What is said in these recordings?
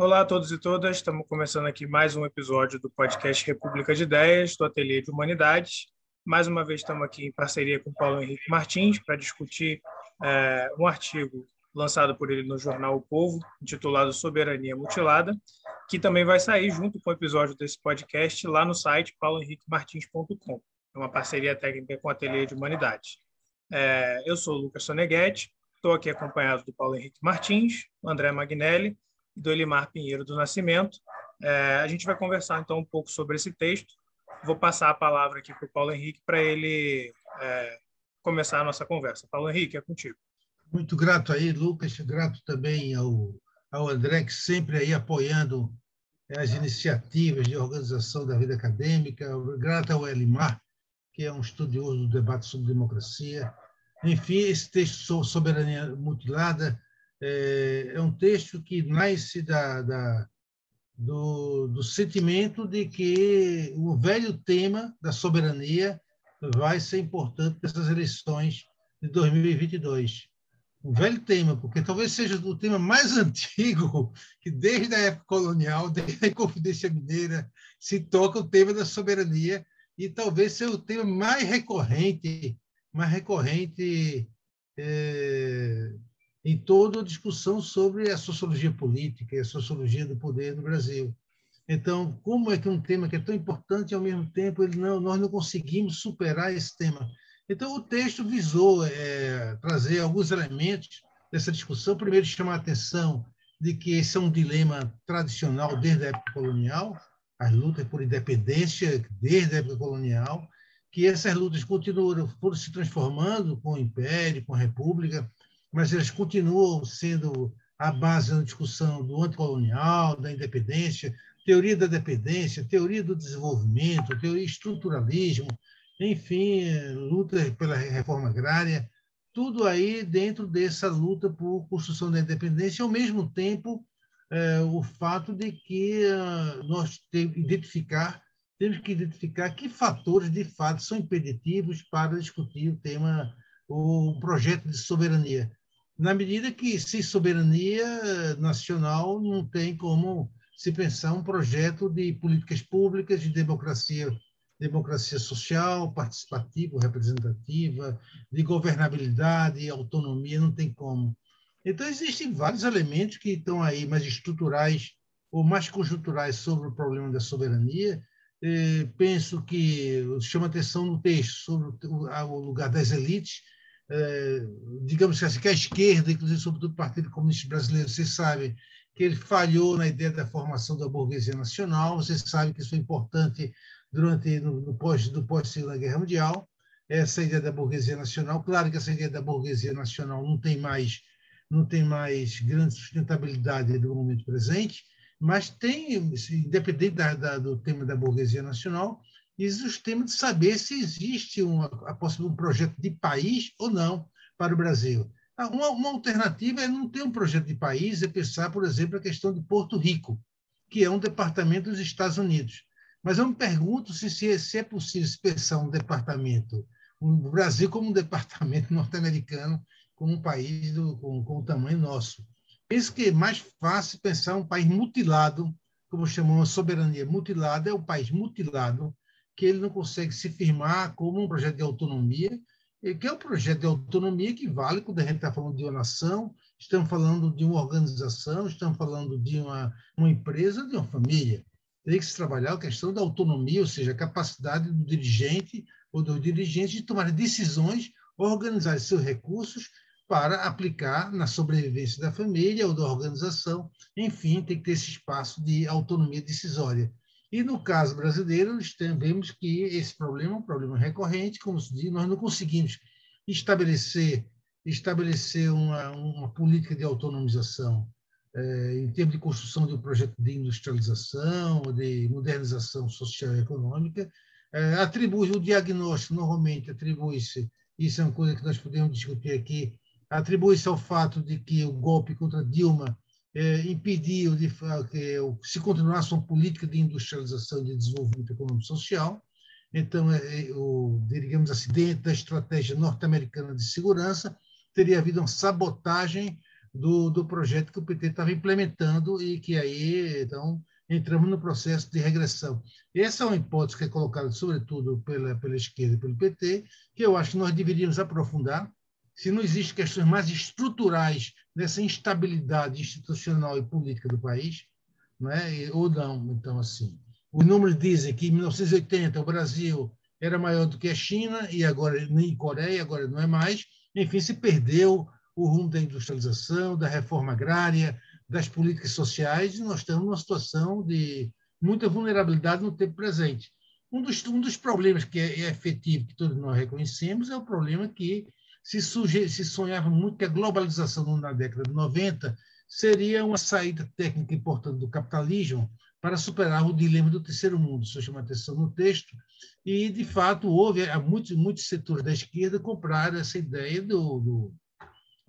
Olá a todos e todas, estamos começando aqui mais um episódio do podcast República de Ideias, do Ateliê de Humanidades. Mais uma vez estamos aqui em parceria com Paulo Henrique Martins para discutir é, um artigo lançado por ele no jornal O Povo, intitulado Soberania Mutilada, que também vai sair junto com o episódio desse podcast lá no site paulohenriquemartins.com. É uma parceria técnica com o Ateliê de Humanidades. É, eu sou o Lucas Soneghetti, estou aqui acompanhado do Paulo Henrique Martins, André Magnelli e do Elimar Pinheiro do Nascimento. É, a gente vai conversar então um pouco sobre esse texto. Vou passar a palavra aqui para o Paulo Henrique para ele é, começar a nossa conversa. Paulo Henrique, é contigo. Muito grato aí, Lucas, grato também ao, ao André, que sempre aí apoiando as iniciativas de organização da vida acadêmica, grato ao Elimar, que é um estudioso do debate sobre democracia. Enfim, esse texto sobre soberania mutilada é, é um texto que nasce da, da do, do sentimento de que o velho tema da soberania vai ser importante nessas eleições de 2022 um velho tema, porque talvez seja o tema mais antigo que desde a época colonial, desde a Inconfidência Mineira, se toca o tema da soberania e talvez seja o tema mais recorrente, mais recorrente é, em toda a discussão sobre a sociologia política e a sociologia do poder no Brasil. Então, como é que um tema que é tão importante ao mesmo tempo ele não, nós não conseguimos superar esse tema? Então, o texto visou é, trazer alguns elementos dessa discussão. Primeiro, chamar a atenção de que esse é um dilema tradicional desde a época colonial, as lutas por independência desde a época colonial, que essas lutas continuam, foram se transformando com o Império, com a República, mas elas continuam sendo a base da discussão do anticolonial, da independência, teoria da dependência, teoria do desenvolvimento, teoria estruturalismo, enfim, luta pela reforma agrária, tudo aí dentro dessa luta por construção da independência, ao mesmo tempo é, o fato de que uh, nós temos que identificar temos que identificar que fatores de fato são impeditivos para discutir o tema, o projeto de soberania. Na medida que sem soberania nacional não tem como se pensar um projeto de políticas públicas de democracia democracia social, participativa, representativa, de governabilidade, autonomia, não tem como. Então, existem vários elementos que estão aí mais estruturais ou mais conjunturais sobre o problema da soberania. Eh, penso que chama atenção no texto sobre o lugar das elites, eh, digamos assim, que a esquerda, inclusive sobretudo o Partido Comunista Brasileiro, vocês sabem que ele falhou na ideia da formação da burguesia nacional, vocês sabem que isso é importante durante no, no pós do pós Segunda Guerra Mundial essa ideia da burguesia nacional. Claro que essa ideia da burguesia nacional não tem mais não tem mais grande sustentabilidade no momento presente mas tem independente da, da, do tema da burguesia nacional existe o tema de saber se existe possibilidade um projeto de país ou não para o Brasil ah, uma, uma alternativa é não ter um projeto de país é pensar por exemplo a questão de Porto Rico que é um departamento dos Estados Unidos mas eu me pergunto se, se é possível pensar um departamento, o um Brasil como um departamento norte-americano, como um país do, com, com o tamanho nosso. Penso que é mais fácil pensar um país mutilado, como chamamos a soberania mutilada, é o um país mutilado, que ele não consegue se firmar como um projeto de autonomia, que é um projeto de autonomia que vale quando a gente está falando de uma nação, estamos falando de uma organização, estamos falando de uma, uma empresa, de uma família teria que se trabalhar a questão da autonomia, ou seja, a capacidade do dirigente ou dos dirigentes de tomar decisões, organizar seus recursos para aplicar na sobrevivência da família ou da organização. Enfim, tem que ter esse espaço de autonomia decisória. E no caso brasileiro, nós vemos que esse problema é um problema recorrente, como se diz, nós não conseguimos estabelecer estabelecer uma, uma política de autonomização é, em termos de construção de um projeto de industrialização, de modernização social e econômica, é, atribui o diagnóstico, normalmente atribui-se, isso é uma coisa que nós podemos discutir aqui, atribui-se ao fato de que o golpe contra Dilma impediu de, que se continuasse uma política de industrialização e de desenvolvimento econômico social. Então, é, o, digamos assim, dentro da estratégia norte-americana de segurança, teria havido uma sabotagem do, do projeto que o PT estava implementando e que aí, então, entramos no processo de regressão. Essa é uma hipótese que é colocada, sobretudo, pela, pela esquerda e pelo PT, que eu acho que nós deveríamos aprofundar. Se não existem questões mais estruturais dessa instabilidade institucional e política do país, não é? ou não, então, assim. Os números dizem que em 1980 o Brasil era maior do que a China e agora nem Coreia, agora não é mais. Enfim, se perdeu o rumo da industrialização, da reforma agrária, das políticas sociais, e nós estamos numa situação de muita vulnerabilidade no tempo presente. Um dos, um dos problemas que é, é efetivo, que todos nós reconhecemos, é o problema que se, se sonhava muito que a globalização na década de 90 seria uma saída técnica importante do capitalismo para superar o dilema do terceiro mundo. Isso chama atenção no texto. E, de fato, houve muitos, muitos setores da esquerda compraram essa ideia do, do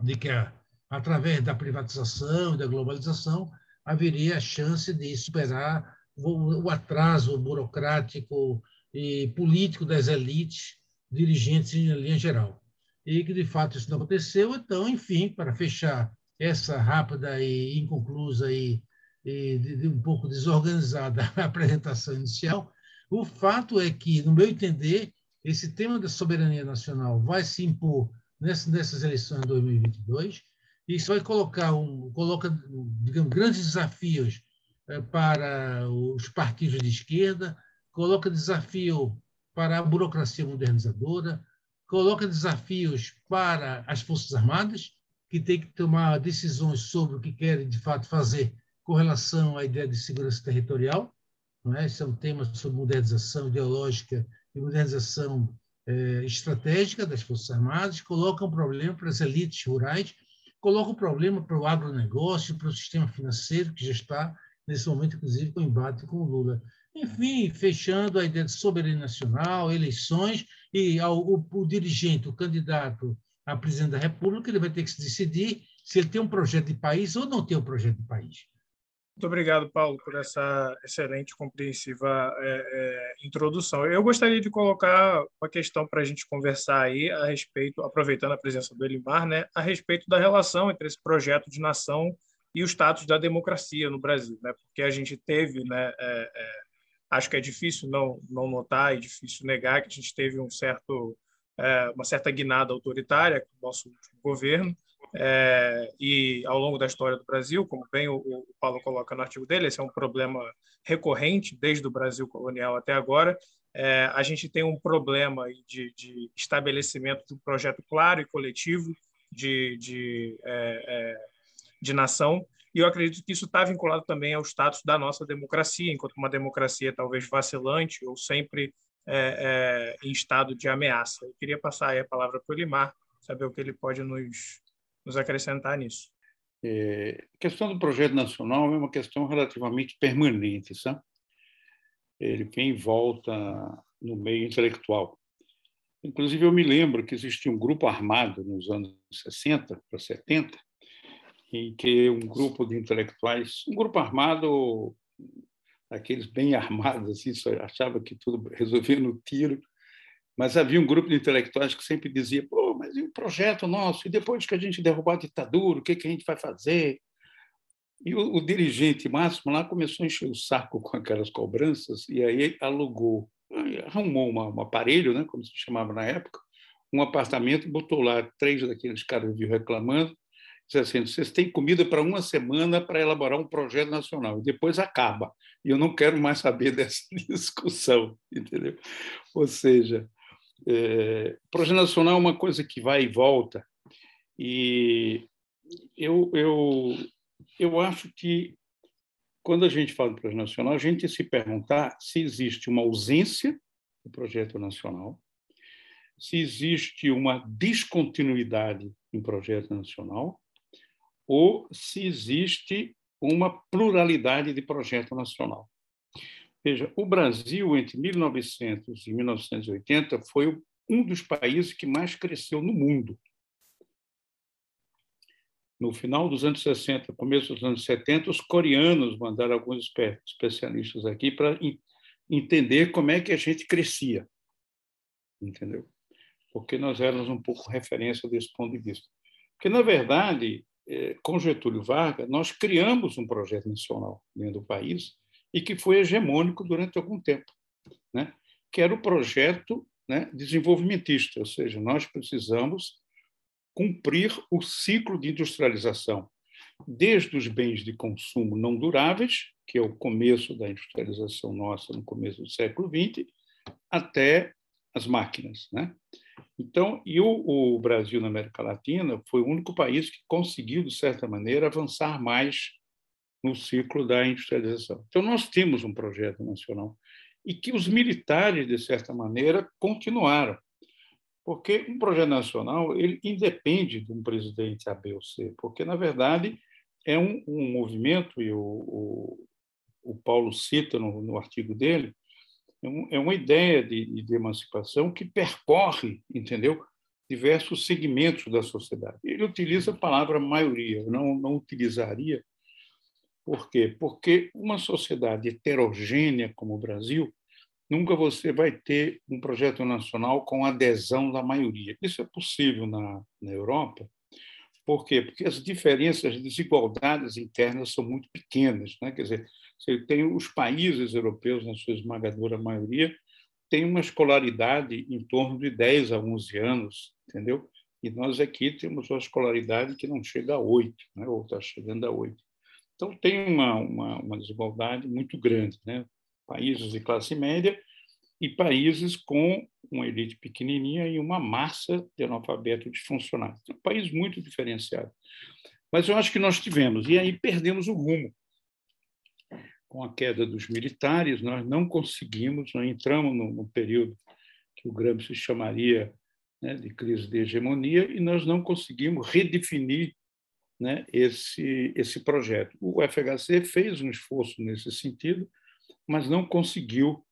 de que a, através da privatização e da globalização, haveria a chance de superar o, o atraso burocrático e político das elites dirigentes em linha geral. E que, de fato, isso não aconteceu. Então, enfim, para fechar essa rápida e inconclusa e, e de, de um pouco desorganizada apresentação inicial, o fato é que, no meu entender, esse tema da soberania nacional vai se impor nessas eleições de 2022 isso vai colocar um, coloca, digamos, grandes desafios eh, para os partidos de esquerda, coloca desafio para a burocracia modernizadora, coloca desafios para as Forças Armadas, que têm que tomar decisões sobre o que querem de fato fazer com relação à ideia de segurança territorial. Não é? Esse é um tema sobre modernização ideológica e modernização eh, estratégica das Forças Armadas, coloca um problema para as elites rurais coloca o problema para o agronegócio, para o sistema financeiro, que já está, nesse momento, inclusive, com embate com o Lula. Enfim, fechando a ideia de soberania nacional, eleições, e ao, o, o dirigente, o candidato a presidente da República, ele vai ter que se decidir se ele tem um projeto de país ou não tem um projeto de país. Muito obrigado, Paulo, por essa excelente, compreensiva é, é, introdução. Eu gostaria de colocar uma questão para a gente conversar aí a respeito, aproveitando a presença do Elimar, né, a respeito da relação entre esse projeto de nação e o status da democracia no Brasil, né, porque a gente teve, né, é acho que é difícil não não notar e difícil negar que a gente teve um certo é, uma certa guinada autoritária com o nosso governo é, e ao longo da história do Brasil, como bem o, o, Paulo coloca no artigo dele, esse é um problema recorrente desde o Brasil colonial até agora. É, a gente tem um problema de, de, estabelecimento de um projeto claro e coletivo de, de, é, é de nação, e eu acredito que isso está vinculado também ao status da nossa democracia, enquanto uma democracia talvez vacilante ou sempre é, é, em estado de ameaça. Eu queria passar a palavra para o Limar, saber o que ele pode nos, nos acrescentar nisso. É, a questão do projeto nacional é uma questão relativamente permanente, sabe? Ele vem em volta no meio intelectual. Inclusive, eu me lembro que existia um grupo armado nos anos 60 para 70, em que um grupo de intelectuais, um grupo armado, aqueles bem armados, assim, achava que tudo resolvia no tiro, mas havia um grupo de intelectuais que sempre dizia: pô, mas e o projeto nosso? E depois que a gente derrubar a ditadura, o que, que a gente vai fazer? E o, o, dirigente máximo lá começou a encher o saco com aquelas cobranças e aí alugou, arrumou uma, um aparelho, né, como se chamava na época, um apartamento, botou lá três daqueles caras viu reclamando, assim, vocês têm comida para uma semana para elaborar um projeto nacional, e depois acaba. E eu não quero mais saber dessa discussão, entendeu? Ou seja, é, projeto nacional é uma coisa que vai e volta, e eu, eu, eu acho que quando a gente fala de projeto nacional, a gente tem se perguntar se existe uma ausência do projeto nacional, se existe uma descontinuidade em projeto nacional, ou se existe uma pluralidade de projeto nacional. Veja, o Brasil, entre 1900 e 1980, foi um dos países que mais cresceu no mundo. No final dos anos 60, começo dos anos 70, os coreanos mandaram alguns especialistas aqui para entender como é que a gente crescia, entendeu? Porque nós éramos um pouco referência desse ponto de vista. Porque, na verdade, com Getúlio Vargas, nós criamos um projeto nacional dentro do país e que foi hegemônico durante algum tempo, né? que era o projeto né, desenvolvimentista, ou seja, nós precisamos cumprir o ciclo de industrialização, desde os bens de consumo não duráveis, que é o começo da industrialização nossa no começo do século XX, até as máquinas. Né? Então, e o, o, Brasil na América Latina foi o único país que conseguiu, de certa maneira, avançar mais no ciclo da industrialização. Então, nós tínhamos um projeto nacional e que os militares, de certa maneira, continuaram. Porque um projeto nacional ele independe de um presidente A, B ou C, porque, na verdade, é um, um movimento, e o, o, o Paulo cita no, no artigo dele, é, é uma ideia de, de emancipação que percorre, entendeu, diversos segmentos da sociedade. Ele utiliza a palavra maioria, eu não, não utilizaria. Por quê? Porque uma sociedade heterogênea como o Brasil, nunca você vai ter um projeto nacional com adesão da maioria. Isso é possível na, na Europa. Por quê? Porque as diferenças, as desigualdades internas são muito pequenas. Né? Quer dizer, você tem os países europeus, na sua esmagadora maioria, tem uma escolaridade em torno de 10 a 11 anos, entendeu? E nós aqui temos uma escolaridade que não chega a 8, né? ou está chegando a 8. Então, tem uma, uma, uma desigualdade muito grande. Né? Países de classe média e países com uma elite pequenininha e uma massa de analfabeto disfuncionais. É um país muito diferenciado. Mas eu acho que nós tivemos, e aí perdemos o rumo com a queda dos militares, nós não conseguimos, nós entramos no período que o Gramsci chamaria né, de crise de hegemonia e nós não conseguimos redefinir né, esse, esse projeto. O FHC fez um esforço nesse sentido, mas não conseguiu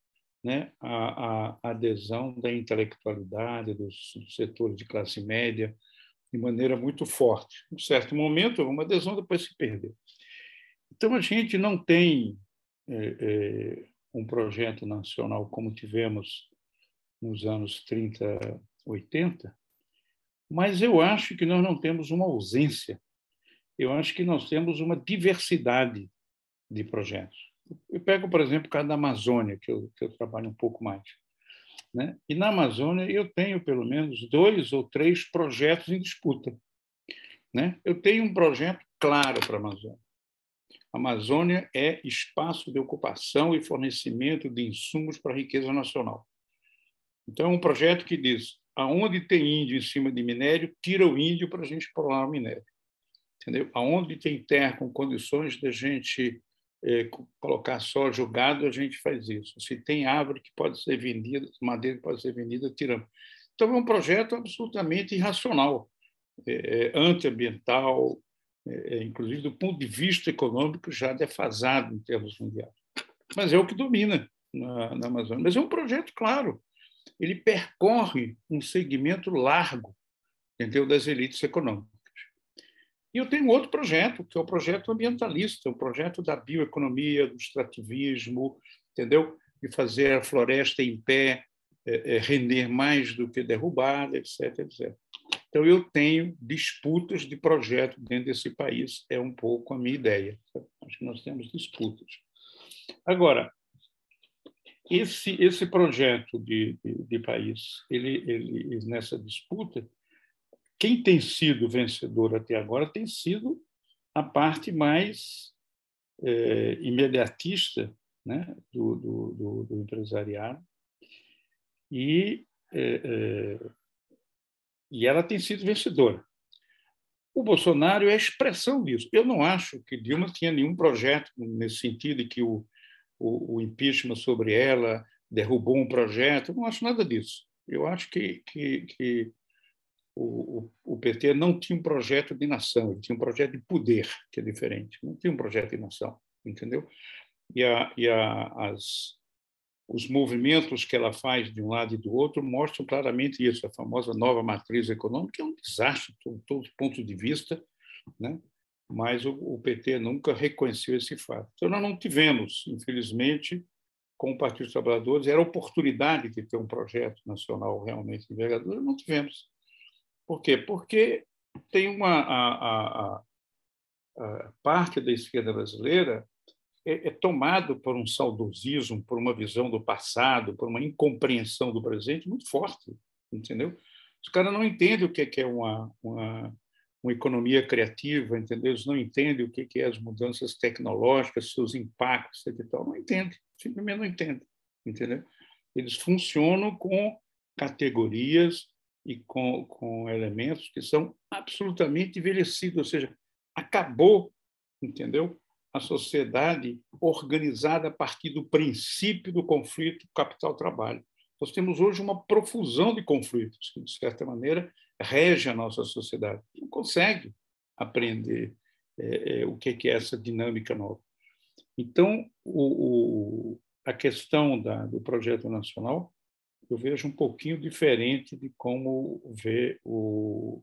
né, a, a, adesão da intelectualidade, dos setores de classe média, de maneira muito forte. Em um certo momento, uma adesão depois se perdeu. Então, a gente não tem é, é, um projeto nacional como tivemos nos anos 30, 80, mas eu acho que nós não temos uma ausência. Eu acho que nós temos uma diversidade de projetos. Eu pego, por exemplo, o caso da Amazônia, que eu, que eu trabalho um pouco mais. Né? E na Amazônia eu tenho pelo menos dois ou três projetos em disputa. Né? Eu tenho um projeto claro para a Amazônia. A Amazônia é espaço de ocupação e fornecimento de insumos para a riqueza nacional. Então, é um projeto que diz: aonde tem índio em cima de minério, tira o índio para a gente explorar o minério. Entendeu? Aonde tem terra com condições de a gente colocar só jogado, a gente faz isso. Se tem árvore que pode ser vendida, madeira que pode ser vendida, tiramos. Então, é um projeto absolutamente irracional, é, é antiambiental, é, é, inclusive do ponto de vista econômico, já defasado em termos mundiais. Mas é o que domina na, na Amazônia. Mas é um projeto, claro, ele percorre um segmento largo entendeu, das elites econômicas. E eu tenho outro projeto, que é o projeto ambientalista, o projeto da bioeconomia, do extrativismo, entendeu? De fazer a floresta em pé é, é, render mais do que derrubada, etc, etc. Então, eu tenho disputas de projeto dentro desse país, é um pouco a minha ideia. Acho que nós temos disputas. Agora, esse, esse projeto de, de, de país, ele, ele, nessa disputa, quem tem sido vencedor até agora tem sido a parte mais é, imediatista né, do, do, do, do empresariado e é, é, e ela tem sido vencedora. O Bolsonaro é a expressão disso. Eu não acho que Dilma tinha nenhum projeto nesse sentido, de que o, o, o impeachment sobre ela derrubou um projeto. Eu não acho nada disso. Eu acho que, que, que o, o, PT não tinha um projeto de nação, ele tinha um projeto de poder, que é diferente. Não tinha um projeto de nação, entendeu? E, a, e a, as, os movimentos que ela faz de um lado e do outro mostram claramente isso. A famosa nova matriz econômica é um desastre, de todos os pontos de vista, né? mas o, o, PT nunca reconheceu esse fato. Então, nós não tivemos, infelizmente, com o Partido dos Trabalhadores, era oportunidade de ter um projeto nacional realmente envergadura, não tivemos. Por quê? Porque tem uma. A, a, a, parte da esquerda brasileira é, é tomado por um saudosismo, por uma visão do passado, por uma incompreensão do presente muito forte, entendeu? Os caras não entendem o que é uma, uma, uma economia criativa, entendeu? Eles não entendem o que é as mudanças tecnológicas, seus impactos e tal. Não entendem, simplesmente não entendem, entendeu? Eles funcionam com categorias e com, com elementos que são absolutamente envelhecidos, ou seja, acabou, entendeu? A sociedade organizada a partir do princípio do conflito capital-trabalho. Nós temos hoje uma profusão de conflitos que, de certa maneira, rege a nossa sociedade. Não consegue aprender é, é, o que é essa dinâmica nova. Então, o, o, a questão da, do projeto nacional eu vejo um pouquinho diferente de como vê o,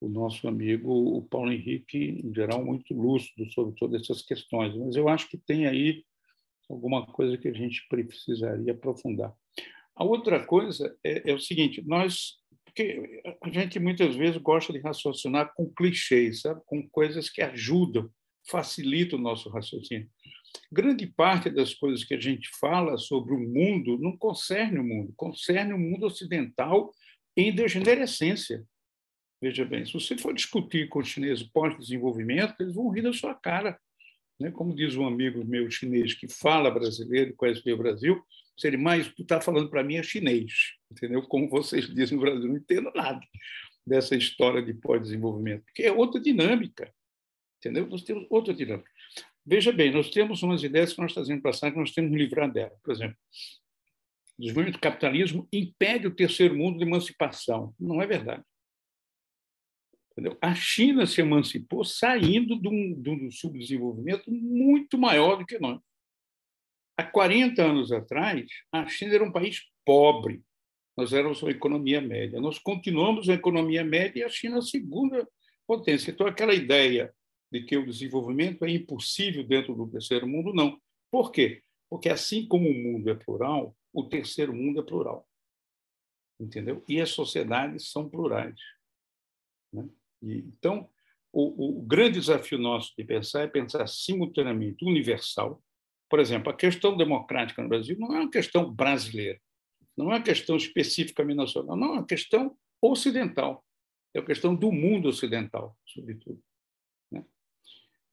o nosso amigo o Paulo Henrique, em geral, muito lúcido sobre todas essas questões. Mas eu acho que tem aí alguma coisa que a gente precisaria aprofundar. A outra coisa é, é, o seguinte: nós, porque a gente muitas vezes gosta de raciocinar com clichês, sabe? com coisas que ajudam, facilitam o nosso raciocínio. Grande parte das coisas que a gente fala sobre o mundo não concerne o mundo, concerne o mundo ocidental em degenerescência. Veja bem, se você for discutir com os chineses pós-desenvolvimento, eles vão rir da sua cara. Né? Como diz um amigo meu chinês que fala brasileiro, conhece bem o Brasil, se ele mais tu está falando para mim é chinês, entendeu? Como vocês dizem no Brasil, não entendo nada dessa história de pós-desenvolvimento, porque é outra dinâmica, entendeu? Nós temos outra dinâmica. Veja bem, nós temos umas ideias que nós trazemos para cá que nós temos que livrar dela. Por exemplo, o desenvolvimento do capitalismo impede o terceiro mundo de emancipação. Não é verdade. Entendeu? A China se emancipou saindo de um, de um subdesenvolvimento muito maior do que nós. Há 40 anos atrás, a China era um país pobre. Nós éramos uma economia média. Nós continuamos uma economia média e a China a segunda potência. Então, aquela ideia de que o desenvolvimento é impossível dentro do terceiro mundo, não. Por quê? Porque assim como o mundo é plural, o terceiro mundo é plural. Entendeu? E as sociedades são plurais. Né? E, então, o, o grande desafio nosso de pensar é pensar simultaneamente universal. Por exemplo, a questão democrática no Brasil não é uma questão brasileira, não é uma questão especificamente nacional, não, é uma questão ocidental. É uma questão do mundo ocidental, sobretudo.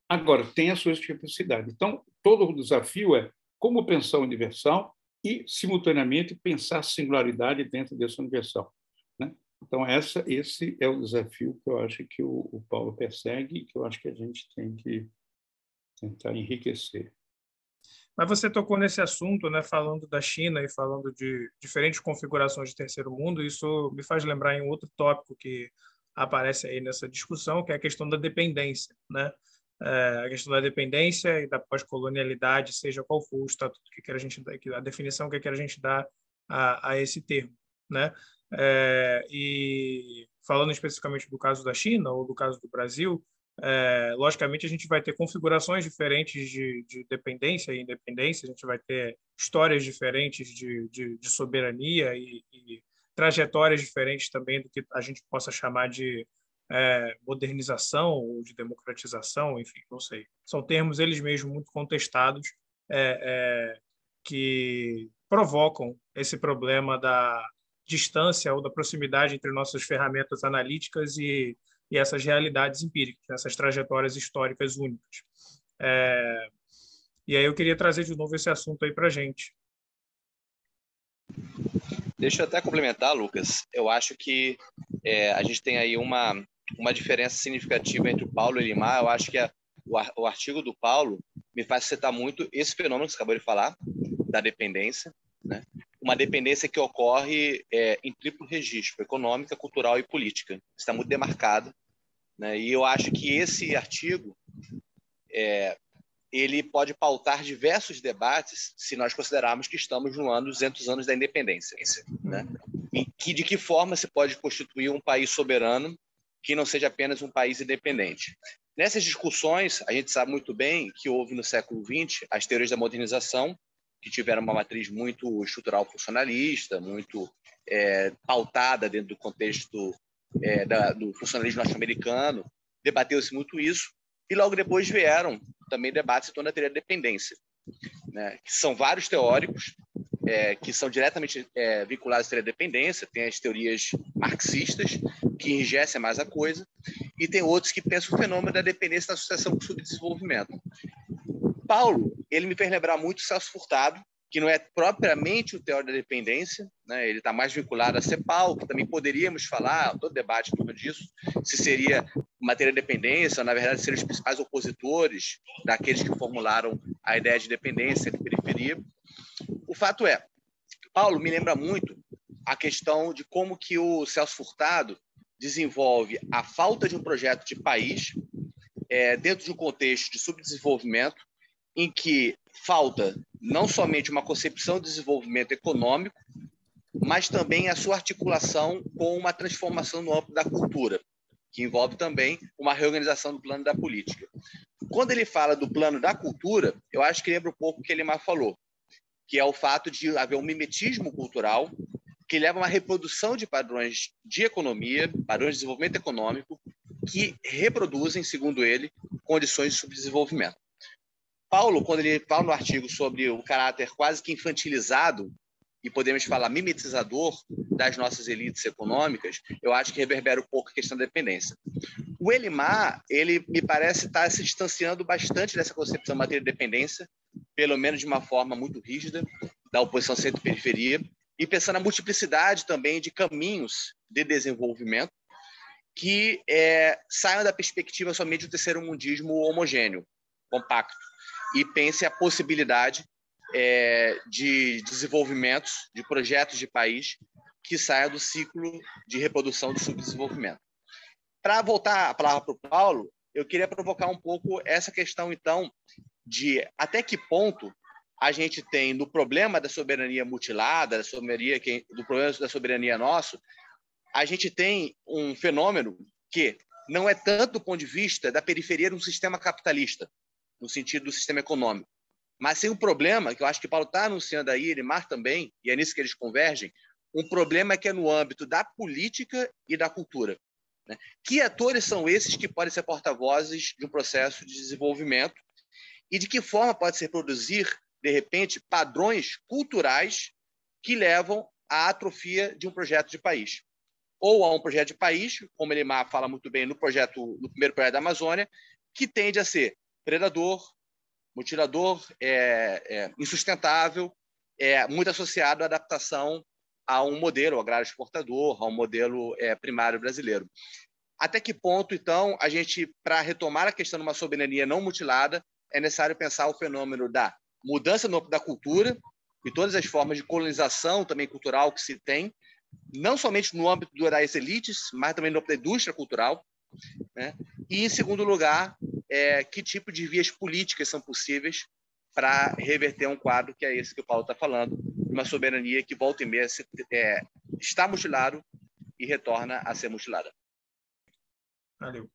Agora, tem as suas especificidades. Então, todo o desafio é como pensar universal e, simultaneamente, pensar singularidade dentro desse universal. Né? Então, essa, esse é o desafio que eu acho que o, o Paulo persegue e que eu acho que a gente tem que tentar enriquecer. Mas você tocou nesse assunto, né, falando da China e falando de diferentes configurações de terceiro mundo. Isso me faz lembrar em outro tópico que aparece aí nessa discussão, que é a questão da dependência, né? É, a questão da dependência e da pós-colonialidade, seja qual for o estatuto que quer a gente a definição que quer a gente dar a, a esse termo, né? É, e falando especificamente do caso da China ou do caso do Brasil, é, logicamente a gente vai ter configurações diferentes de, de, dependência e independência, a gente vai ter histórias diferentes de, de, de soberania e, e trajetórias diferentes também do que a gente possa chamar de é, modernização ou de democratização, enfim, não sei. São termos eles mesmos muito contestados é, é, que provocam esse problema da distância ou da proximidade entre nossas ferramentas analíticas e, e essas realidades empíricas, essas trajetórias históricas únicas. É, e aí eu queria trazer de novo esse assunto aí para gente. Deixa eu até complementar, Lucas. Eu acho que é, a gente tem aí uma, uma diferença significativa entre o Paulo e o Elimar. Eu acho que a, o, o artigo do Paulo me faz citar muito esse fenômeno que você acabou de falar, da dependência, né? uma dependência que ocorre é, em triplo registro, econômica, cultural e política. Está muito demarcado. Né? E eu acho que esse artigo é, ele pode pautar diversos debates se nós considerarmos que estamos no ano 200 anos da independência. Né? E que, de que forma se pode constituir um país soberano que não seja apenas um país independente. Nessas discussões, a gente sabe muito bem que houve no século XX as teorias da modernização, que tiveram uma matriz muito estrutural funcionalista, muito é, pautada dentro do contexto é, da, do funcionalismo norte-americano. Debateu-se muito isso, E logo depois vieram também debates em torno da teoria da dependência, né? que são vários teóricos é, que são diretamente é, vinculados à teoria da dependência, tem as teorias marxistas, que enrijecem mais a coisa, e tem outros que pensam o fenômeno da dependência da associação com o subdesenvolvimento. Paulo, ele me fez lembrar muito Celso Furtado, que não é propriamente o teórico da dependência, né? ele está mais vinculado a CEPAL, que também poderíamos falar, todo debate em torno disso, se seria matéria de dependência, ou, na verdade, seriam os principais opositores daqueles que formularam a ideia de dependência de periferia. Fato é, Paulo me lembra muito a questão de como que o Celso Furtado desenvolve a falta de um projeto de país é, dentro de um contexto de subdesenvolvimento, em que falta não somente uma concepção de desenvolvimento econômico, mas também a sua articulação com uma transformação no âmbito da cultura, que envolve também uma reorganização do plano da política. Quando ele fala do plano da cultura, eu acho que lembra um pouco o que ele mais falou, que é o fato de haver um mimetismo cultural que leva a uma reprodução de padrões de economia, padrões de desenvolvimento econômico, que reproduzem, segundo ele, condições de subdesenvolvimento. Paulo, quando ele fala no artigo sobre o caráter quase que infantilizado e podemos falar mimetizador das nossas elites econômicas, eu acho que reverbera um pouco a questão da dependência. O Elimar, ele me parece estar se distanciando bastante dessa concepção matéria de dependência, pelo menos de uma forma muito rígida, da oposição centro-periferia, e pensando na multiplicidade também de caminhos de desenvolvimento que é, saiam da perspectiva somente do terceiro mundismo homogêneo, compacto, e pense a possibilidade é, de desenvolvimentos, de projetos de país que saia do ciclo de reprodução do subdesenvolvimento. Para voltar a palavra para o Paulo, eu queria provocar um pouco essa questão, então, de até que ponto a gente tem no problema da soberania mutilada, da soberania, do problema da soberania nosso, a gente tem um fenômeno que não é tanto do ponto de vista da periferia de um sistema capitalista, no sentido do sistema econômico, mas tem um problema que eu acho que Paulo está anunciando aí, Elimar também, e é nisso que eles convergem, um problema que é no âmbito da política e da cultura. Né? Que atores são esses que podem ser porta-vozes de um processo de desenvolvimento e de que forma pode se produzir de repente, padrões culturais que levam à atrofia de um projeto de país. Ou a um projeto de país, como ele fala muito bem no projeto, no primeiro projeto da Amazônia, que tende a ser predador, mutilador, é, é, insustentável, é, muito associado à adaptação a um modelo agrário exportador, a um modelo é, primário brasileiro. Até que ponto, então, a gente, para retomar a questão de uma soberania não mutilada, é necessário pensar o fenômeno da mudança no, da cultura e todas as formas de colonização também cultural que se tem, não somente no âmbito das elites, mas também no âmbito da indústria cultural. Né? E, em segundo lugar, é, que tipo de vias políticas são possíveis para reverter um quadro que é esse que o Paulo está falando, uma soberania que volta e meia se, é, está mutilado e retorna a ser mutilada. Valeu.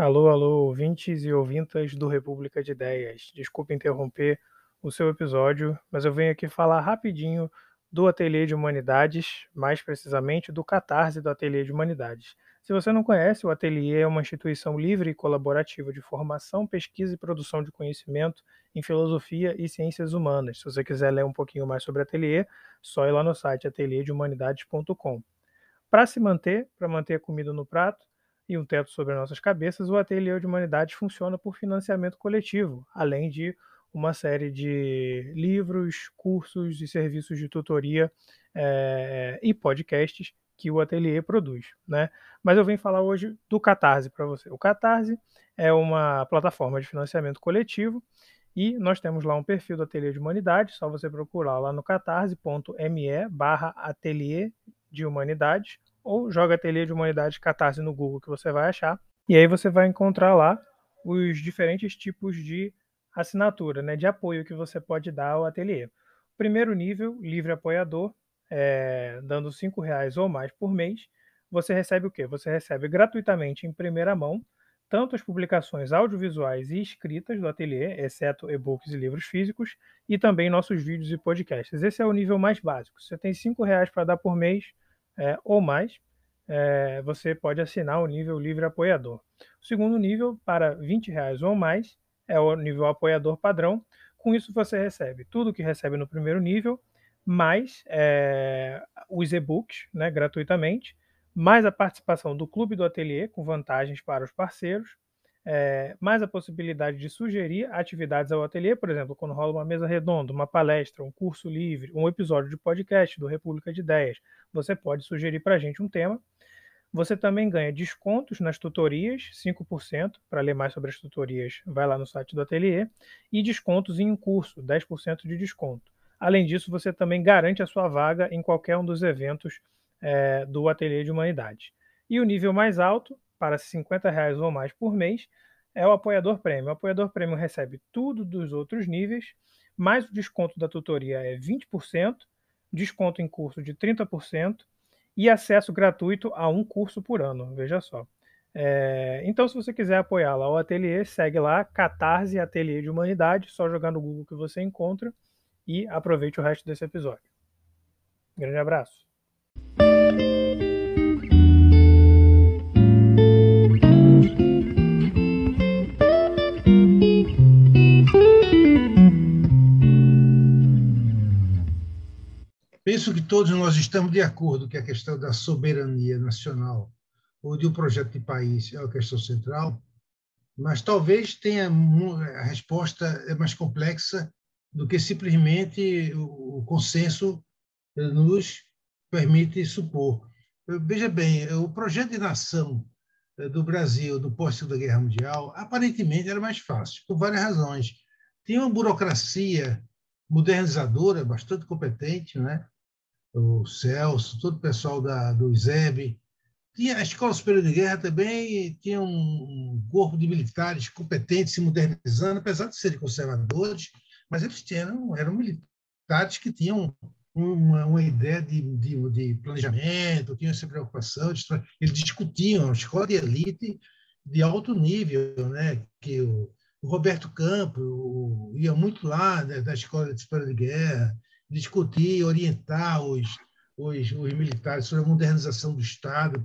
Alô, alô, ouvintes e ouvintas do República de Ideias. Desculpe interromper o seu episódio, mas eu venho aqui falar rapidinho do Ateliê de Humanidades, mais precisamente do Catarse do Ateliê de Humanidades. Se você não conhece, o Ateliê é uma instituição livre e colaborativa de formação, pesquisa e produção de conhecimento em filosofia e ciências humanas. Se você quiser ler um pouquinho mais sobre o Ateliê, só ir lá no site ateliêdehumanidades.com. Para se manter, para manter a comida no prato, e um teto sobre nossas cabeças, o Ateliê de Humanidades funciona por financiamento coletivo, além de uma série de livros, cursos e serviços de tutoria é, e podcasts que o Ateliê produz. Né? Mas eu venho falar hoje do Catarse para você. O Catarse é uma plataforma de financiamento coletivo e nós temos lá um perfil do Ateliê de Humanidades, só você procurar lá no catarse.me barra ateliê de humanidades ou joga Ateliê de Humanidade Catarse no Google que você vai achar. E aí você vai encontrar lá os diferentes tipos de assinatura, né, de apoio que você pode dar ao ateliê. Primeiro nível, livre apoiador, é, dando R$ reais ou mais por mês, você recebe o quê? Você recebe gratuitamente em primeira mão tanto as publicações audiovisuais e escritas do ateliê, exceto e-books e livros físicos, e também nossos vídeos e podcasts. Esse é o nível mais básico. Você tem R$ reais para dar por mês é, ou mais, é, você pode assinar o nível livre apoiador. O segundo nível, para R$ reais ou mais, é o nível apoiador padrão. Com isso, você recebe tudo que recebe no primeiro nível, mais é, os e-books né, gratuitamente, mais a participação do Clube do Ateliê, com vantagens para os parceiros, é, mais a possibilidade de sugerir atividades ao ateliê, por exemplo, quando rola uma mesa redonda, uma palestra, um curso livre, um episódio de podcast do República de Ideias, você pode sugerir para a gente um tema. Você também ganha descontos nas tutorias, 5%. Para ler mais sobre as tutorias, vai lá no site do ateliê. E descontos em um curso, 10% de desconto. Além disso, você também garante a sua vaga em qualquer um dos eventos é, do Ateliê de Humanidade. E o nível mais alto, para 50 reais ou mais por mês, é o apoiador prêmio. O apoiador prêmio recebe tudo dos outros níveis, mais o desconto da tutoria é 20%, desconto em curso de 30% e acesso gratuito a um curso por ano. Veja só. É, então, se você quiser apoiar lá o ateliê, segue lá, Catarse Ateliê de Humanidade, só jogar no Google que você encontra e aproveite o resto desse episódio. grande abraço. Penso que todos nós estamos de acordo que a questão da soberania nacional ou de um projeto de país é a questão central, mas talvez tenha a resposta é mais complexa do que simplesmente o consenso nos permite supor. Veja bem, o projeto de nação eh, do Brasil do pós-segunda guerra mundial aparentemente era mais fácil por várias razões. Tinha uma burocracia modernizadora bastante competente, né? O Celso, todo o pessoal da do ISEB, tinha a Escola Superior de Guerra também tinha um corpo de militares competentes se modernizando, apesar de serem conservadores, mas eles tinham, eram militares que tinham uma, uma ideia de, de, de, planejamento, tinham essa preocupação, de, eles discutiam a escola de elite de alto nível, né? que o, o Roberto Campos ia muito lá né, da escola de história de guerra, discutir, orientar os, os, os, militares sobre a modernização do Estado,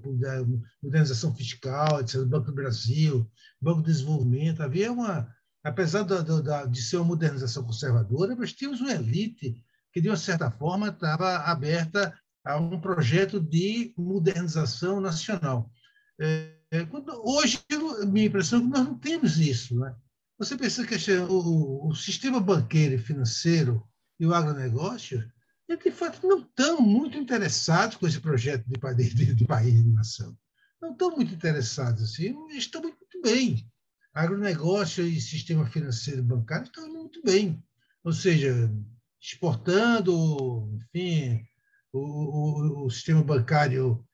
modernização fiscal, etc., Banco do Brasil, Banco de Desenvolvimento. Havia uma, apesar da, da, de ser uma modernização conservadora, mas tínhamos uma elite que, de uma certa forma, estava aberta a um projeto de modernização nacional. É, quando, hoje, minha impressão é que nós não temos isso. Né? Você pensa que o, o sistema banqueiro e financeiro e o agronegócio, de fato, não estão muito interessados com esse projeto de, de, de país de nação. Não estão muito interessados assim, estão muito bem. Agronegócio e sistema financeiro bancário estão muito bem. Ou seja, exportando, enfim, o, o, o sistema bancário,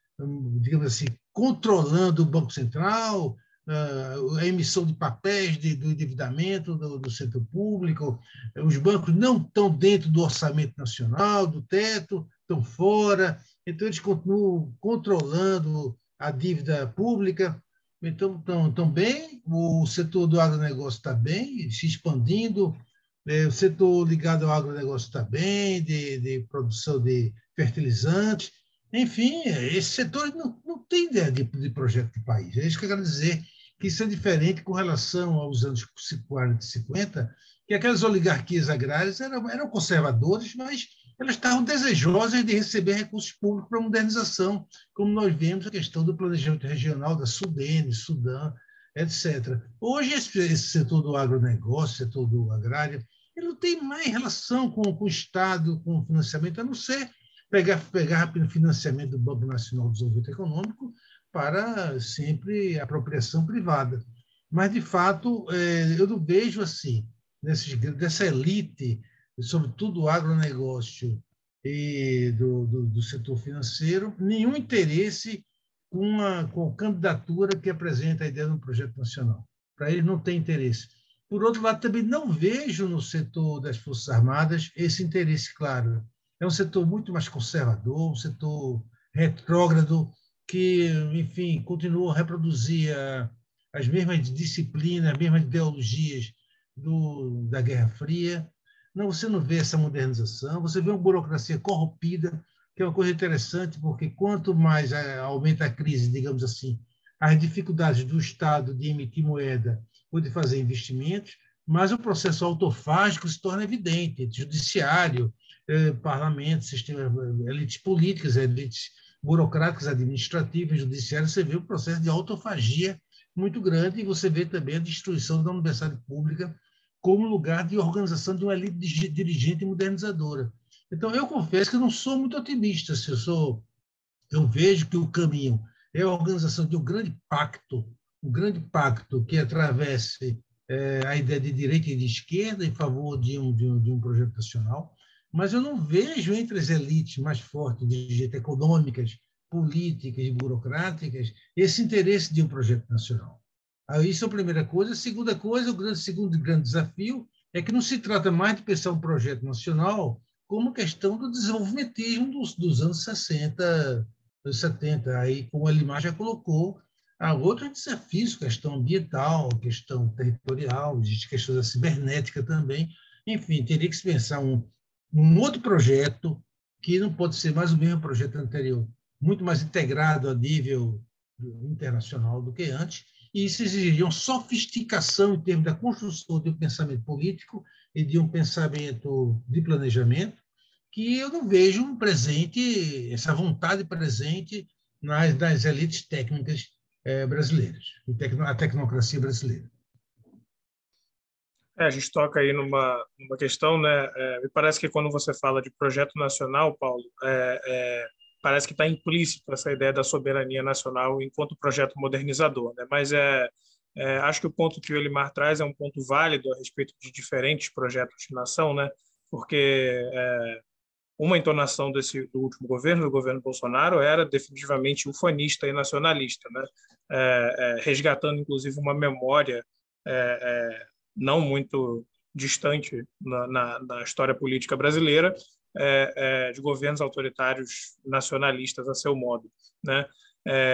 digamos assim, controlando o Banco Central, a emissão de papéis de, do endividamento do, do, setor público, os bancos não estão dentro do orçamento nacional, do teto, estão fora, então eles continuam controlando a dívida pública, então estão, estão bem, o setor do agronegócio está bem, se expandindo, é, o setor ligado ao agronegócio está bem, de, de produção de fertilizantes. Enfim, esse setor não, não tem ideia de, de, projeto de país. É isso que eu quero dizer, que isso é diferente com relação aos anos 40 e 50, que aquelas oligarquias agrárias eram, eram conservadoras, mas elas estavam desejosas de receber recursos públicos para modernização, como nós vemos a questão do planejamento regional da Sudene, Sudã, etc. Hoje, esse, esse setor do agronegócio, setor do agrário, ele não tem mais relação com, com o Estado, com o financiamento, a não ser pegar, pegar financiamento do Banco Nacional de Desenvolvimento Econômico para sempre apropriação privada. Mas, de fato, é, eu não vejo assim, nesse, dessa elite, sobretudo do agronegócio e do, do, do setor financeiro, nenhum interesse com a, com a candidatura que apresenta a ideia de um projeto nacional. Para eles não tem interesse. Por outro lado, também não vejo no setor das Forças Armadas esse interesse claro. É um setor muito mais conservador, um setor retrógrado, que, enfim, continua a reproduzir as mesmas disciplinas, as mesmas ideologias do, da Guerra Fria. Não, você não vê essa modernização, você vê uma burocracia corrompida, que é uma coisa interessante, porque quanto mais eh, aumenta a crise, digamos assim, as dificuldades do Estado de emitir moeda ou de fazer investimentos, mais o processo autofágico se torna evidente. Judiciário, eh, parlamento, sistema, elites políticas, elites burocráticas, administrativas, judiciárias, você vê o processo de autofagia muito grande e você vê também a destruição da universidade pública como lugar de organização de uma elite dirigente e modernizadora. Então, eu confesso que não sou muito otimista. Se eu, sou, eu vejo que o caminho é a organização de um grande pacto, um grande pacto que atravesse é, a ideia de direita e de esquerda em favor de um, de um, de um projeto nacional, mas eu não vejo entre as elites mais fortes, dirigentes econômicas, políticas e burocráticas, esse interesse de um projeto nacional. Isso é a primeira coisa. A segunda coisa, o grande, segundo grande desafio é que não se trata mais de pensar um projeto nacional como questão do desenvolvimentismo dos, dos anos 60, 70. Aí, como a Limar já colocou, há outros desafios, questão ambiental, questão territorial, existe questão da cibernética também. Enfim, teria que se pensar um, um outro projeto que não pode ser mais o mesmo projeto anterior, muito mais integrado a nível internacional do que antes, e isso exigiria uma sofisticação em termos da construção de um pensamento político e de um pensamento de planejamento, que eu não vejo um presente, essa vontade presente nas, nas elites técnicas é, brasileiras, a tecnocracia brasileira. É, a gente toca aí numa, numa questão, né? É, me parece que quando você fala de projeto nacional, Paulo, é, é parece que está implícito essa ideia da soberania nacional enquanto projeto modernizador, né? Mas é, é, acho que o ponto que o Elimar traz é um ponto válido a respeito de diferentes projetos de nação, né? Porque é, uma entonação desse do último governo, do governo Bolsonaro, era definitivamente ufanista e nacionalista, né? É, é, resgatando inclusive uma memória é, não muito distante na, na, na, história política brasileira é, é, de governos autoritários nacionalistas a seu modo, né?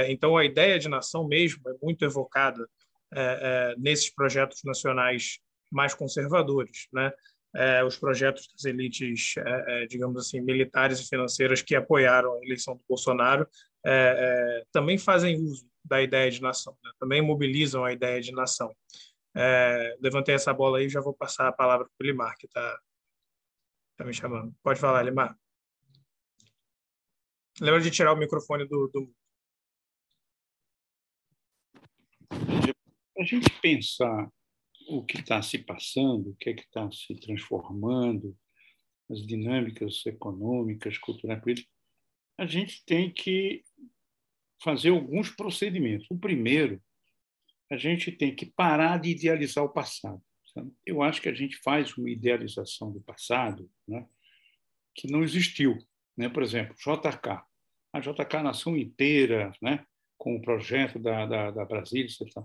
então a ideia de nação mesmo é muito evocada nesses projetos nacionais mais conservadores, né? é, os projetos das elites, é, é, digamos assim, militares e financeiras que apoiaram a eleição do Bolsonaro é, é, também fazem uso da ideia de nação, né? também mobilizam a ideia de nação. Levantei essa bola aí e já vou passar a palavra para o Limar, que está tá me chamando. Pode falar, Limar. Lembra de tirar o microfone do, do... A gente pensar o que está se passando, o que é que está se transformando, as dinâmicas econômicas, culturais, a gente tem que fazer alguns procedimentos. O primeiro, a gente tem que parar de idealizar o passado. Sabe? Eu acho que a gente faz uma idealização do passado né, que não existiu. Né? Por exemplo, JK. A JK, nação inteira, né, com o projeto da, da, da Brasília, etc.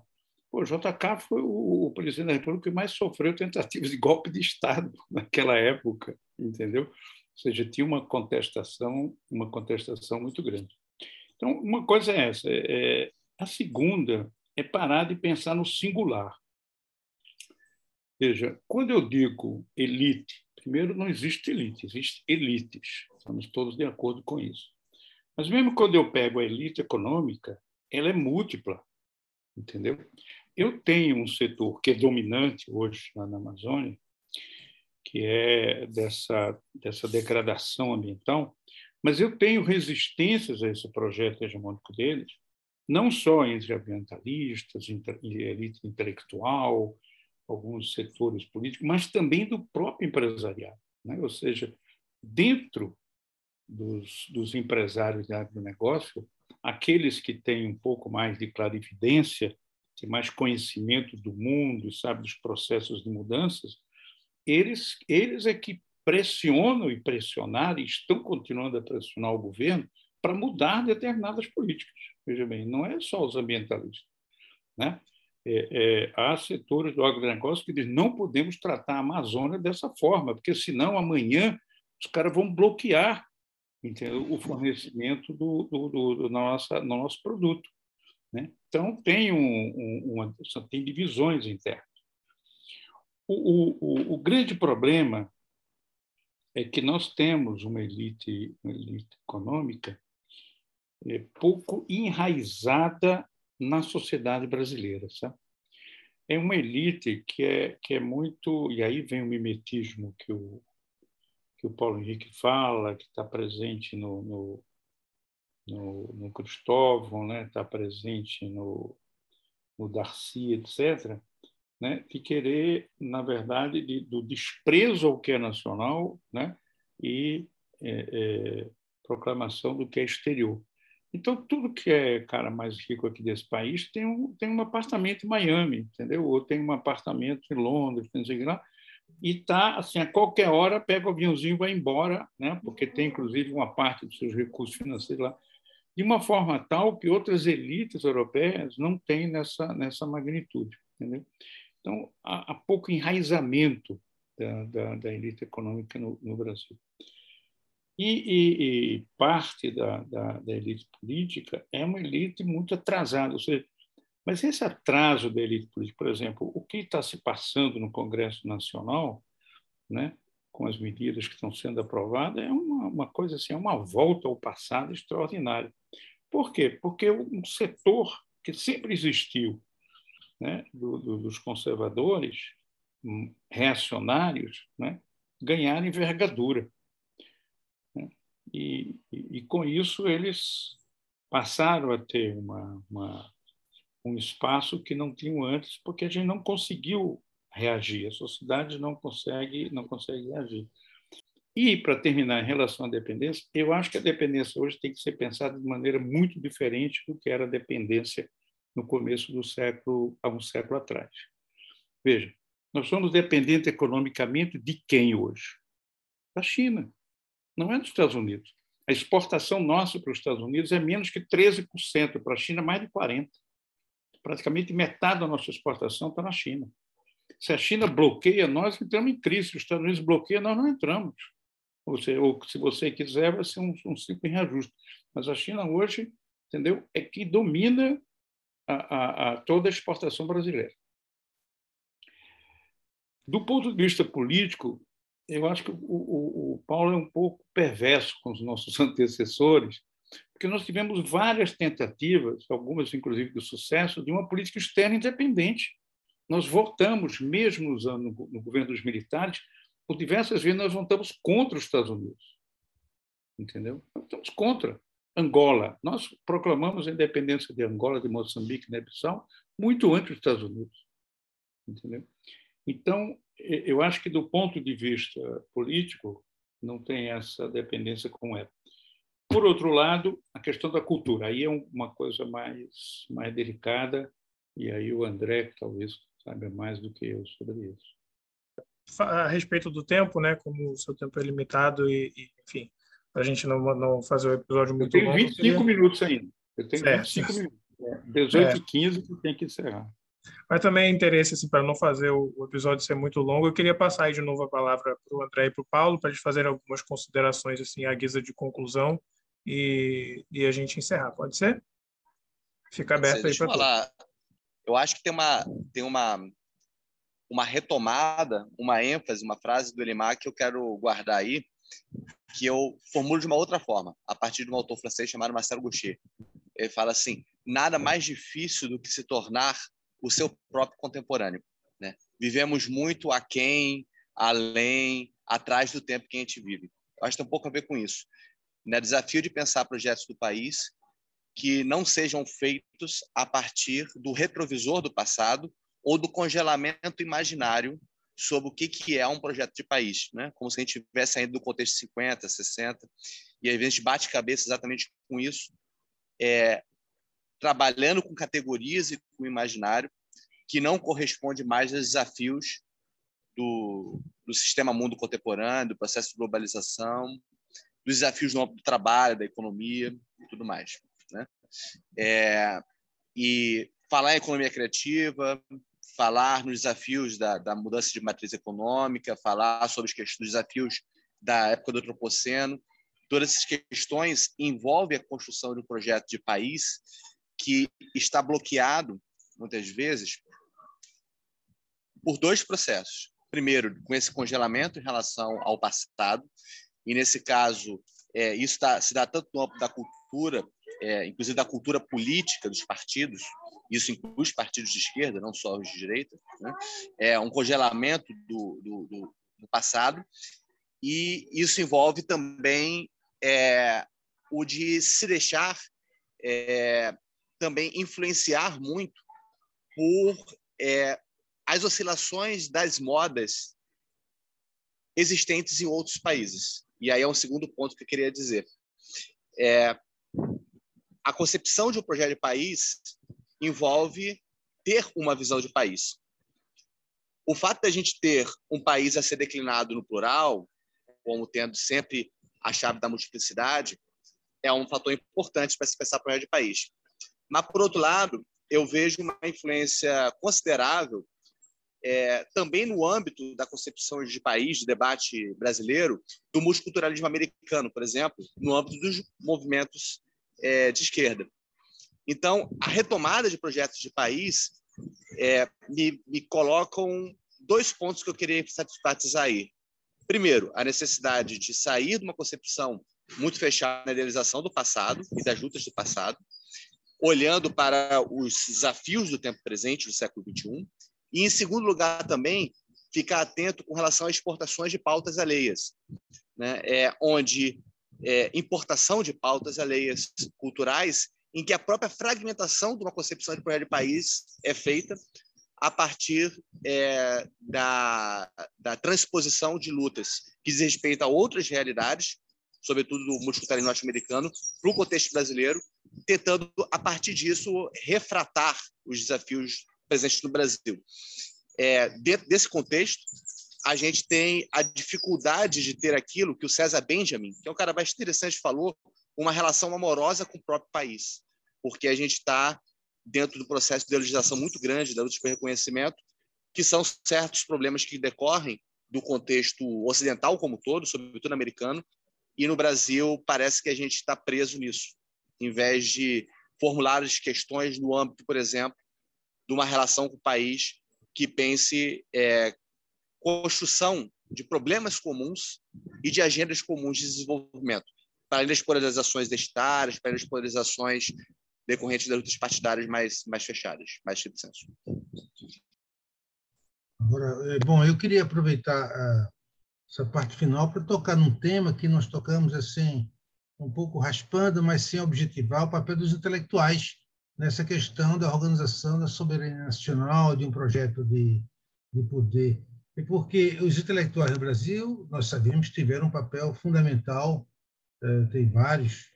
O JK foi o, o presidente da República que mais sofreu tentativas de golpe de Estado naquela época, entendeu? Ou seja, tinha uma contestação, uma contestação muito grande. Então, uma coisa é essa. É, é, a segunda é parar de pensar no singular. Veja, quando eu digo elite, primeiro não existe elite, existe elites. Estamos todos de acordo com isso. Mas mesmo quando eu pego a elite econômica, ela é múltipla, entendeu? Eu tenho um setor que é dominante hoje lá na Amazônia, que é dessa, dessa degradação ambiental, mas eu tenho resistências a esse projeto hegemônico deles, não só entre ambientalistas, elite intelectual, alguns setores políticos, mas também do próprio empresariado. Né? Ou seja, dentro dos, dos empresários de agronegócio, aqueles que têm um pouco mais de clarividência tem mais conhecimento do mundo sabe dos processos de mudanças, eles, eles é que pressionam e pressionaram, e estão continuando a pressionar o governo para mudar determinadas políticas. Veja bem, não é só os ambientalistas. Né? É, é, há setores do agronegócio que dizem não podemos tratar a Amazônia dessa forma, porque senão amanhã os caras vão bloquear entendeu? o fornecimento do, do, do, do, nossa, nosso produto. Né? Então, tem, um, um, uma, tem divisões internas. O, o, o, grande problema é que nós temos uma elite, uma elite econômica pouco enraizada na sociedade brasileira. Sabe? É uma elite que é, que é muito. E aí vem o mimetismo que o, que o Paulo Henrique fala, que está presente no, no, no, no Cristóvão, está né? Tá presente no, no Darcy, etc., né? de querer, na verdade, de, do desprezo ao que é nacional né? e é, é, proclamação do que é exterior. Então, tudo que é cara mais rico aqui desse país tem um, tem um apartamento em Miami, entendeu? Ou tem um apartamento em Londres, não sei lá, e está, assim, a qualquer hora pega o aviãozinho e vai embora, né? porque tem, inclusive, uma parte dos seus recursos financeiros lá, de uma forma tal que outras elites europeias não têm nessa, nessa magnitude. Entendeu? Então, há, há pouco enraizamento da, da, da elite econômica no, no Brasil. E, e, e parte da, da, da, elite política é uma elite muito atrasada. Ou seja, mas esse atraso da elite política, por exemplo, o que está se passando no Congresso Nacional, né, com as medidas que estão sendo aprovadas, é uma, uma coisa assim, é uma volta ao passado extraordinária. Por quê? Porque um setor que sempre existiu né, do, do, dos conservadores hum, reacionários né, ganharam envergadura. E, e, com isso eles passaram a ter uma, uma, um espaço que não tinham antes, porque a gente não conseguiu reagir, a sociedade não consegue, não consegue reagir. E, para terminar, em relação à dependência, eu acho que a dependência hoje tem que ser pensada de maneira muito diferente do que era a dependência no começo do século, há um século atrás. Veja, nós somos dependentes economicamente de quem hoje? Da China, não é dos Estados Unidos. A exportação nossa para os Estados Unidos é menos que 13%, para a China, mais de 40%. Praticamente metade da nossa exportação está na China. Se a China bloqueia, nós entramos em crise. Se os Estados Unidos bloqueiam, nós não entramos. Ou, seja, ou se você quiser, vai ser um, um reajuste. Mas a China hoje, entendeu, é que domina a, a, a toda a exportação brasileira. Do ponto de vista político, eu acho que o, o, o, Paulo é um pouco perverso com os nossos antecessores, porque nós tivemos várias tentativas, algumas inclusive de sucesso, de uma política externa independente. Nós votamos, mesmo no, no governo dos militares, por diversas vezes nós votamos contra os Estados Unidos. Entendeu? Nós estamos contra. Angola. Nós proclamamos a independência de Angola, de Moçambique, de Bissau, muito antes dos Estados Unidos. Entendeu? Então, eu acho que do ponto de vista político, não tem essa dependência com ela. Por outro lado, a questão da cultura, aí é uma coisa mais, mais delicada, e aí o André talvez saiba mais do que eu sobre isso a respeito do tempo, né? Como o seu tempo é limitado e, e enfim, a gente não, não fazer o episódio muito longo. Eu tenho 25 longo, minutos ainda. Eu tenho certo. 25 minutos. 18 é. e 15 que tem que encerrar. Mas também é interesse, assim, para não fazer o, episódio ser muito longo, eu queria passar aí de novo a palavra para o André e para o Paulo, para eles fazerem algumas considerações, assim, à guisa de conclusão e, e a gente encerrar. Pode ser? Fica aberto aí para falar. Eu acho que tem uma, tem uma uma retomada, uma ênfase, uma frase do Elimar que eu quero guardar aí, que eu formulo de uma outra forma, a partir de um autor francês chamado Marcel Gaucher. Ele fala assim: nada mais difícil do que se tornar o seu próprio contemporâneo. Né? Vivemos muito aquém, além, atrás do tempo que a gente vive. Acho que tem um pouco a ver com isso. Né? Desafio de pensar projetos do país que não sejam feitos a partir do retrovisor do passado ou do congelamento imaginário sobre o que, que é um projeto de país, né? como se a gente estivesse saindo do contexto 50, 60, e às vezes bate cabeça exatamente com isso, é, trabalhando com categorias e com imaginário que não corresponde mais aos desafios do, do sistema mundo contemporâneo, do processo de globalização, dos desafios do, do trabalho, da economia e tudo mais. Né? É, e falar em economia criativa, falar nos desafios da, da mudança de matriz econômica, falar sobre os desafios da época do antropoceno. Todas essas questões envolvem a construção de um projeto de país que está bloqueado, muitas vezes, por dois processos. Primeiro, com esse congelamento em relação ao passado, e nesse caso, é, isso tá, se dá tanto no âmbito da cultura, é, inclusive da cultura política dos partidos, isso inclui os partidos de esquerda, não só os de direita, né? é um congelamento do, do, do, do passado, e isso envolve também é, o de se deixar é, também influenciar muito por é, as oscilações das modas existentes em outros países. E aí é um segundo ponto que eu queria dizer. É, a concepção de um projeto de país envolve ter uma visão de país. O fato da gente ter um país a ser declinado no plural, como tendo sempre a chave da multiplicidade, é um fator importante para se pensar projeto de país. Mas, por outro lado, eu vejo uma influência considerável é, também no âmbito da concepção de país, de debate brasileiro, do multiculturalismo americano, por exemplo, no âmbito dos movimentos é, de esquerda. Então, a retomada de projetos de país é, me, me colocam dois pontos que eu queria enfatizar aí. Primeiro, a necessidade de sair de uma concepção muito fechada na idealização do passado e das lutas do passado, olhando para os desafios do tempo presente, do século XXI, e, em segundo lugar, também ficar atento com relação às exportações de pautas alheias, né? é, onde é, importação de pautas alheias culturais, em que a própria fragmentação de uma concepção de projeto de país é feita a partir é, da, da transposição de lutas que diz respeito a outras realidades, sobretudo do multiculturalismo norte-americano, para o contexto brasileiro, tentando, a partir disso, refratar os desafios presentes no Brasil. É, dentro desse contexto, a gente tem a dificuldade de ter aquilo que o César Benjamin, que é um cara bastante interessante, falou, uma relação amorosa com o próprio país, porque a gente está dentro do processo de legislação muito grande da luta por reconhecimento, que são certos problemas que decorrem do contexto ocidental como todo, sobretudo americano, e no Brasil parece que a gente está preso nisso, em vez de formular as questões no âmbito, por exemplo, de uma relação com o país que pense é, construção de problemas comuns e de agendas comuns de desenvolvimento, para além das polarizações identitárias, para além das polarizações decorrentes das lutas partidárias mais, mais fechadas, mais de senso. Agora, é, bom, eu queria aproveitar a, essa parte final para tocar num tema que nós tocamos assim, um pouco raspando, mas sem objetivar o papel dos intelectuais nessa questão da organização da soberania nacional, de um projeto de, de poder. E porque os intelectuais no Brasil, nós sabemos, tiveram um papel fundamental, eh, tem vários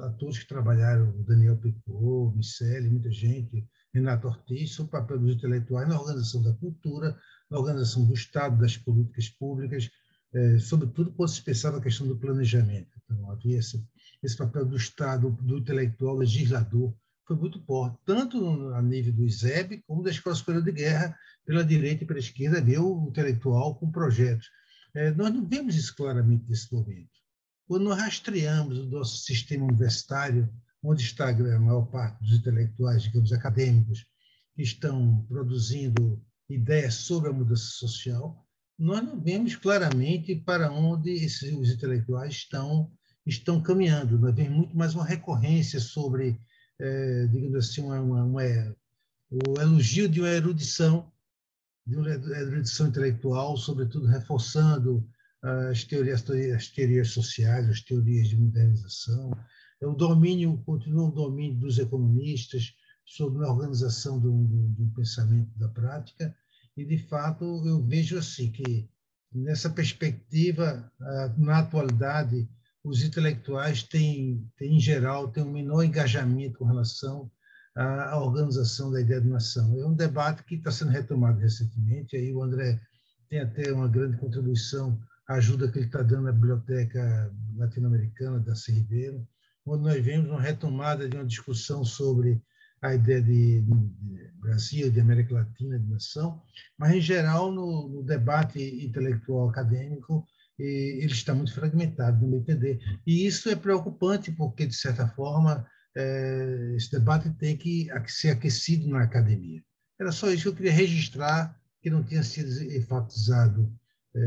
atores que trabalharam, Daniel Picot, Michele, muita gente, Renato Ortiz, o papel dos intelectuais na organização da cultura, na organização do Estado, das políticas públicas, eh, sobretudo quando se pensava a questão do planejamento. Então, havia esse, esse papel do Estado, do intelectual, legislador, foi muito forte, tanto a nível do ISEB, como da Escola Superior de Guerra, pela direita e pela esquerda, o intelectual com projetos. É, nós não vemos isso claramente nesse momento. Quando nós rastreamos o nosso sistema universitário, onde está a maior parte dos intelectuais, digamos, acadêmicos, que estão produzindo ideias sobre a mudança social, nós não vemos claramente para onde esses, os intelectuais estão estão caminhando. Nós vemos muito mais uma recorrência sobre, é, digamos assim, uma, uma, uma, o elogio de uma erudição, de uma erudição intelectual, sobretudo reforçando as teorias, as teorias sociais, as teorias de modernização. O domínio continua o domínio dos economistas sobre a organização um, de um pensamento da prática, e, de fato, eu vejo assim que, nessa perspectiva, na atualidade, os intelectuais têm, têm, em geral, têm um menor engajamento com relação à organização da ideia de nação. É um debate que está sendo retomado recentemente, aí o André tem até uma grande contribuição, a ajuda que ele está dando à Biblioteca Latino-Americana da Ribeiro, onde nós vemos uma retomada de uma discussão sobre a ideia de, de Brasil, de América Latina, de nação, mas, em geral, no, no debate intelectual acadêmico, ele está muito fragmentado, no meu entender. E isso é preocupante, porque, de certa forma, é, esse debate tem que ser aquecido na academia. Era só isso que eu queria registrar, que não tinha sido enfatizado é,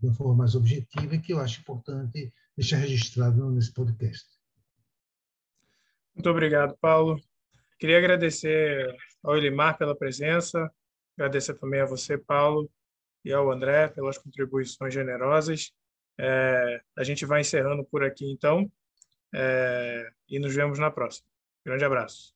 de uma forma mais objetiva e que eu acho importante deixar registrado nesse podcast. Muito obrigado, Paulo. Queria agradecer ao Elimar pela presença, agradecer também a você, Paulo, e ao André pelas contribuições generosas. É, a gente vai encerrando por aqui, então, é, e nos vemos na próxima. Grande abraço.